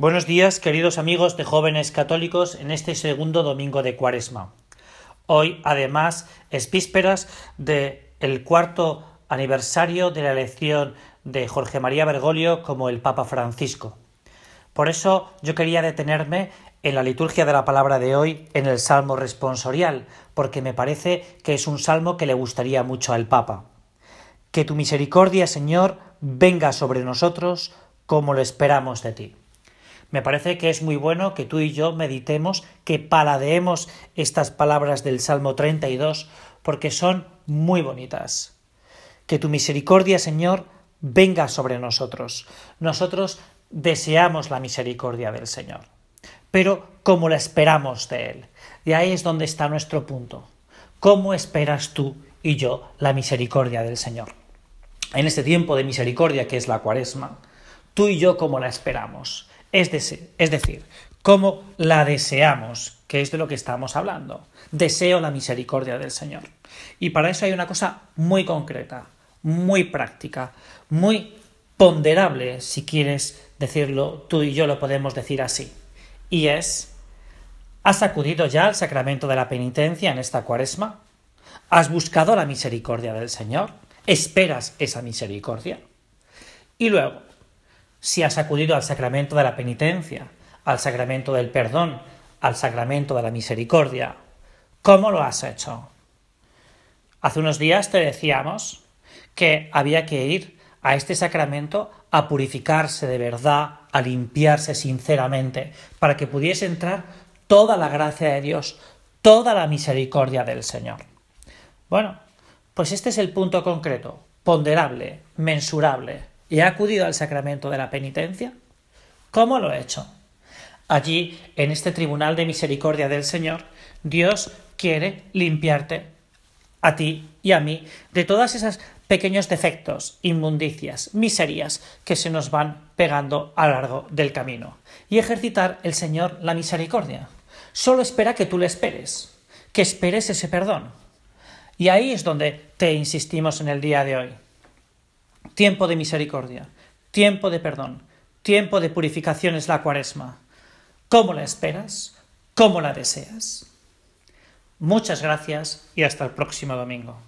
Buenos días, queridos amigos de jóvenes católicos, en este segundo domingo de Cuaresma. Hoy, además, es vísperas del el cuarto aniversario de la elección de Jorge María Bergoglio como el Papa Francisco. Por eso yo quería detenerme en la liturgia de la palabra de hoy en el Salmo responsorial, porque me parece que es un salmo que le gustaría mucho al Papa. Que tu misericordia, Señor, venga sobre nosotros como lo esperamos de ti. Me parece que es muy bueno que tú y yo meditemos, que paladeemos estas palabras del Salmo 32, porque son muy bonitas. Que tu misericordia, Señor, venga sobre nosotros. Nosotros deseamos la misericordia del Señor, pero como la esperamos de Él. Y ahí es donde está nuestro punto. ¿Cómo esperas tú y yo la misericordia del Señor? En este tiempo de misericordia que es la cuaresma, tú y yo cómo la esperamos. Es, es decir, cómo la deseamos, que es de lo que estamos hablando. Deseo la misericordia del Señor. Y para eso hay una cosa muy concreta, muy práctica, muy ponderable, si quieres decirlo, tú y yo lo podemos decir así. Y es, ¿has acudido ya al sacramento de la penitencia en esta cuaresma? ¿Has buscado la misericordia del Señor? ¿Esperas esa misericordia? Y luego, si has acudido al sacramento de la penitencia, al sacramento del perdón, al sacramento de la misericordia, ¿cómo lo has hecho? Hace unos días te decíamos que había que ir a este sacramento a purificarse de verdad, a limpiarse sinceramente, para que pudiese entrar toda la gracia de Dios, toda la misericordia del Señor. Bueno, pues este es el punto concreto, ponderable, mensurable, y ha acudido al sacramento de la penitencia? ¿Cómo lo he hecho? Allí, en este tribunal de misericordia del Señor, Dios quiere limpiarte a ti y a mí de todas esas pequeños defectos, inmundicias, miserias que se nos van pegando a lo largo del camino. Y ejercitar el Señor la misericordia. Solo espera que tú le esperes, que esperes ese perdón. Y ahí es donde te insistimos en el día de hoy tiempo de misericordia, tiempo de perdón, tiempo de purificación es la cuaresma. ¿Cómo la esperas? ¿Cómo la deseas? Muchas gracias y hasta el próximo domingo.